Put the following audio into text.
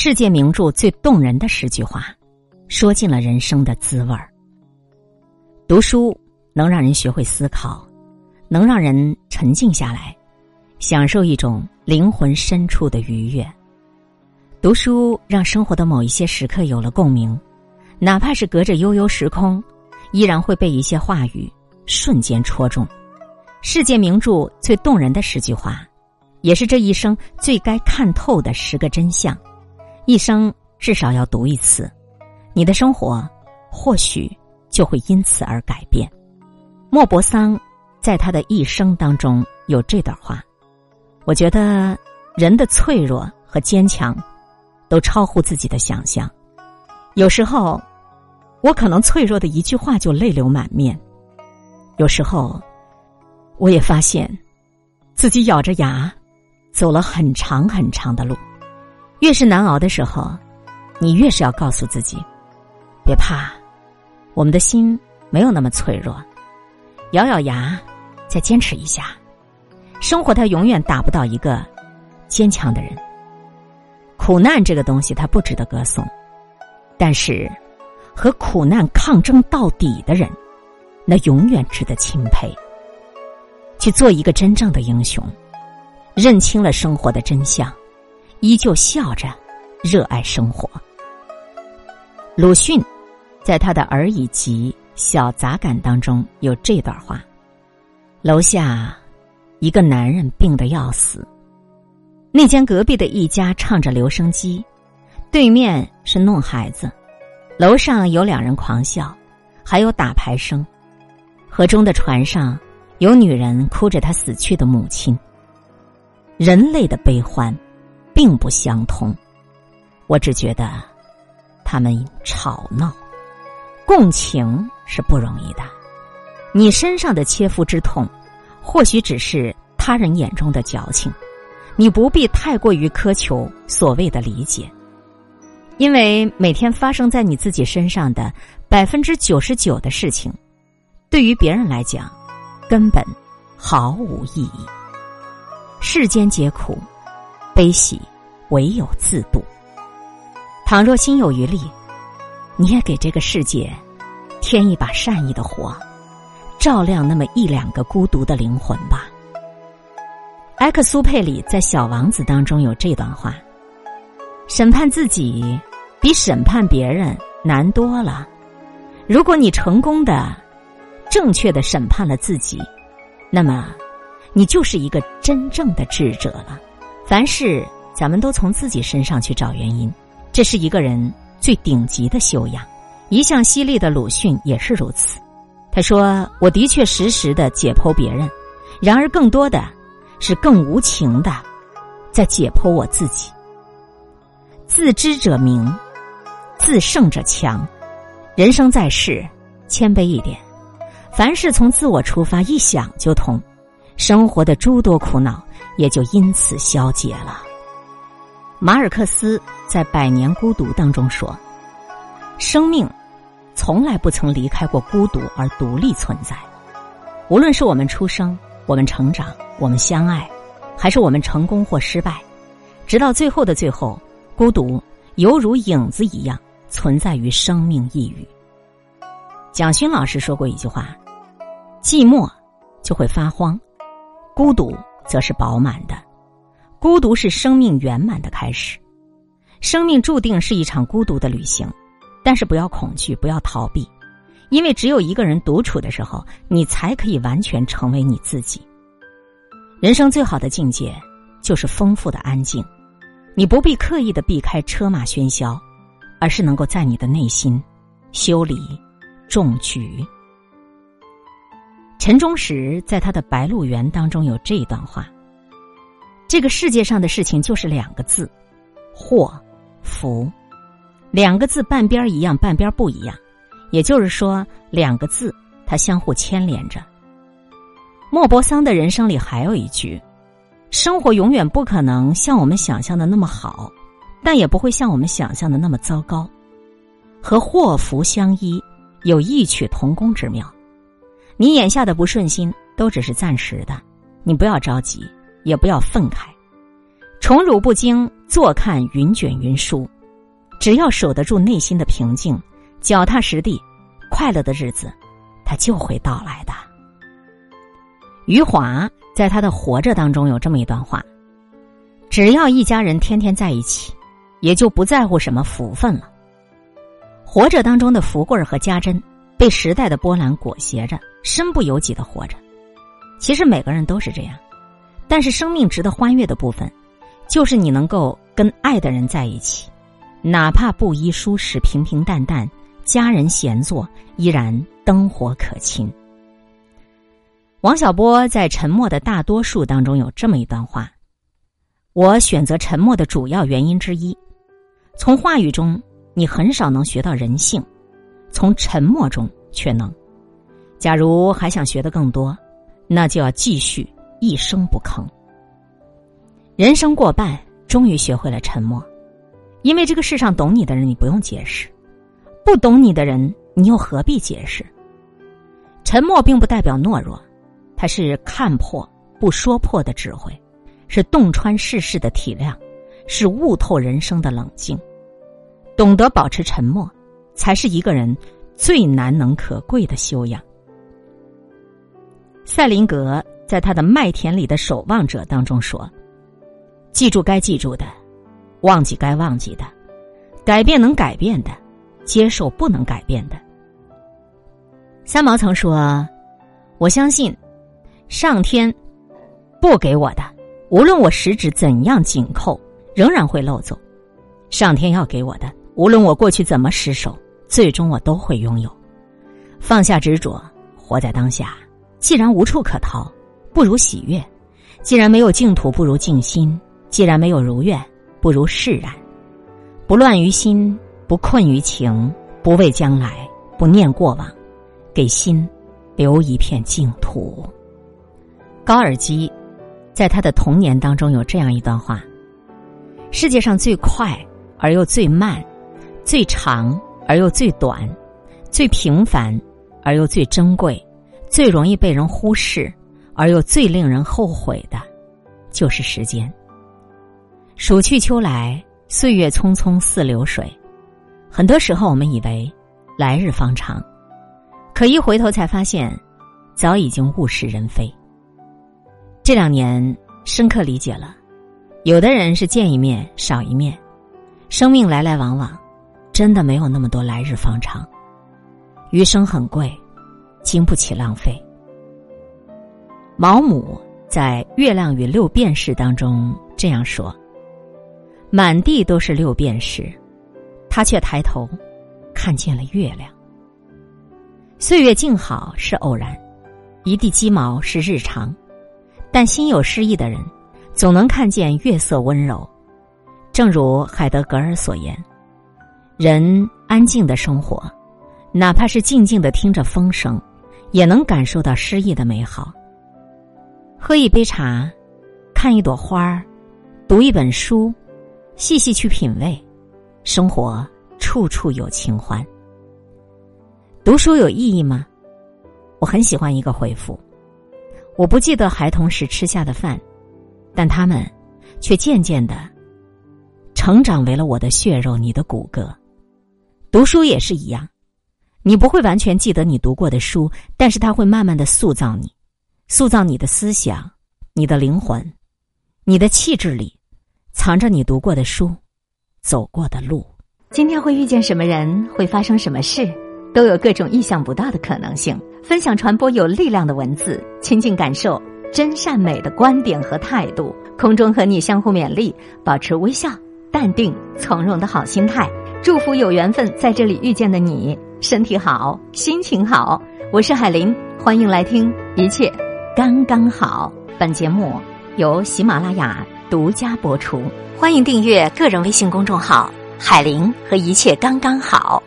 世界名著最动人的十句话，说尽了人生的滋味儿。读书能让人学会思考，能让人沉静下来，享受一种灵魂深处的愉悦。读书让生活的某一些时刻有了共鸣，哪怕是隔着悠悠时空，依然会被一些话语瞬间戳中。世界名著最动人的十句话，也是这一生最该看透的十个真相。一生至少要读一次，你的生活或许就会因此而改变。莫泊桑在他的一生当中有这段话，我觉得人的脆弱和坚强都超乎自己的想象。有时候，我可能脆弱的一句话就泪流满面；有时候，我也发现自己咬着牙走了很长很长的路。越是难熬的时候，你越是要告诉自己，别怕，我们的心没有那么脆弱，咬咬牙，再坚持一下。生活它永远打不倒一个坚强的人。苦难这个东西它不值得歌颂，但是和苦难抗争到底的人，那永远值得钦佩。去做一个真正的英雄，认清了生活的真相。依旧笑着，热爱生活。鲁迅在他的《儿以集》小杂感当中有这段话：楼下一个男人病得要死，那间隔壁的一家唱着留声机，对面是弄孩子，楼上有两人狂笑，还有打牌声。河中的船上有女人哭着她死去的母亲。人类的悲欢。并不相通，我只觉得他们吵闹，共情是不容易的。你身上的切肤之痛，或许只是他人眼中的矫情，你不必太过于苛求所谓的理解，因为每天发生在你自己身上的百分之九十九的事情，对于别人来讲，根本毫无意义。世间皆苦。悲喜，唯有自度。倘若心有余力，你也给这个世界添一把善意的火，照亮那么一两个孤独的灵魂吧。埃克苏佩里在《小王子》当中有这段话：审判自己比审判别人难多了。如果你成功的、正确的审判了自己，那么你就是一个真正的智者了。凡事，咱们都从自己身上去找原因，这是一个人最顶级的修养。一向犀利的鲁迅也是如此。他说：“我的确时时的解剖别人，然而更多的是更无情的在解剖我自己。自知者明，自胜者强。人生在世，谦卑一点，凡事从自我出发，一想就通。生活的诸多苦恼。”也就因此消解了。马尔克斯在《百年孤独》当中说：“生命从来不曾离开过孤独而独立存在。无论是我们出生、我们成长、我们相爱，还是我们成功或失败，直到最后的最后，孤独犹如影子一样存在于生命一隅。”蒋勋老师说过一句话：“寂寞就会发慌，孤独。”则是饱满的，孤独是生命圆满的开始。生命注定是一场孤独的旅行，但是不要恐惧，不要逃避，因为只有一个人独处的时候，你才可以完全成为你自己。人生最好的境界就是丰富的安静，你不必刻意的避开车马喧嚣，而是能够在你的内心修理种菊。陈忠实在他的《白鹿原》当中有这一段话：“这个世界上的事情就是两个字，祸福，两个字半边一样，半边不一样。也就是说，两个字它相互牵连着。”莫泊桑的人生里还有一句：“生活永远不可能像我们想象的那么好，但也不会像我们想象的那么糟糕。和祸福相依，有异曲同工之妙。”你眼下的不顺心都只是暂时的，你不要着急，也不要愤慨。宠辱不惊坐看云卷云舒，只要守得住内心的平静，脚踏实地，快乐的日子，它就会到来的。余华在他的《活着》当中有这么一段话：只要一家人天天在一起，也就不在乎什么福分了。活着当中的福贵和家珍，被时代的波澜裹挟着，身不由己的活着。其实每个人都是这样，但是生命值得欢悦的部分。就是你能够跟爱的人在一起，哪怕布衣舒适、平平淡淡，家人闲坐，依然灯火可亲。王小波在《沉默的大多数》当中有这么一段话：我选择沉默的主要原因之一，从话语中你很少能学到人性，从沉默中却能。假如还想学的更多，那就要继续一声不吭。人生过半，终于学会了沉默，因为这个世上懂你的人，你不用解释；不懂你的人，你又何必解释？沉默并不代表懦弱，它是看破不说破的智慧，是洞穿世事的体谅，是悟透人生的冷静。懂得保持沉默，才是一个人最难能可贵的修养。赛林格在他的《麦田里的守望者》当中说。记住该记住的，忘记该忘记的，改变能改变的，接受不能改变的。三毛曾说：“我相信，上天不给我的，无论我十指怎样紧扣，仍然会漏走；上天要给我的，无论我过去怎么失手，最终我都会拥有。放下执着，活在当下。既然无处可逃，不如喜悦；既然没有净土，不如静心。”既然没有如愿，不如释然，不乱于心，不困于情，不畏将来，不念过往，给心留一片净土。高尔基在他的童年当中有这样一段话：世界上最快而又最慢，最长而又最短，最平凡而又最珍贵，最容易被人忽视而又最令人后悔的，就是时间。暑去秋来，岁月匆匆似流水。很多时候，我们以为来日方长，可一回头才发现，早已经物是人非。这两年，深刻理解了，有的人是见一面少一面，生命来来往往，真的没有那么多来日方长。余生很贵，经不起浪费。毛姆在《月亮与六便士》当中这样说。满地都是六便士，他却抬头看见了月亮。岁月静好是偶然，一地鸡毛是日常，但心有诗意的人总能看见月色温柔。正如海德格尔所言：“人安静的生活，哪怕是静静的听着风声，也能感受到诗意的美好。喝一杯茶，看一朵花儿，读一本书。”细细去品味，生活处处有清欢。读书有意义吗？我很喜欢一个回复。我不记得孩童时吃下的饭，但他们却渐渐的成长为了我的血肉，你的骨骼。读书也是一样，你不会完全记得你读过的书，但是它会慢慢的塑造你，塑造你的思想，你的灵魂，你的气质里。藏着你读过的书，走过的路。今天会遇见什么人，会发生什么事，都有各种意想不到的可能性。分享传播有力量的文字，亲近感受真善美的观点和态度。空中和你相互勉励，保持微笑、淡定、从容的好心态。祝福有缘分在这里遇见的你，身体好，心情好。我是海林，欢迎来听，一切刚刚好。本节目由喜马拉雅。独家播出，欢迎订阅个人微信公众号“海玲”和一切刚刚好。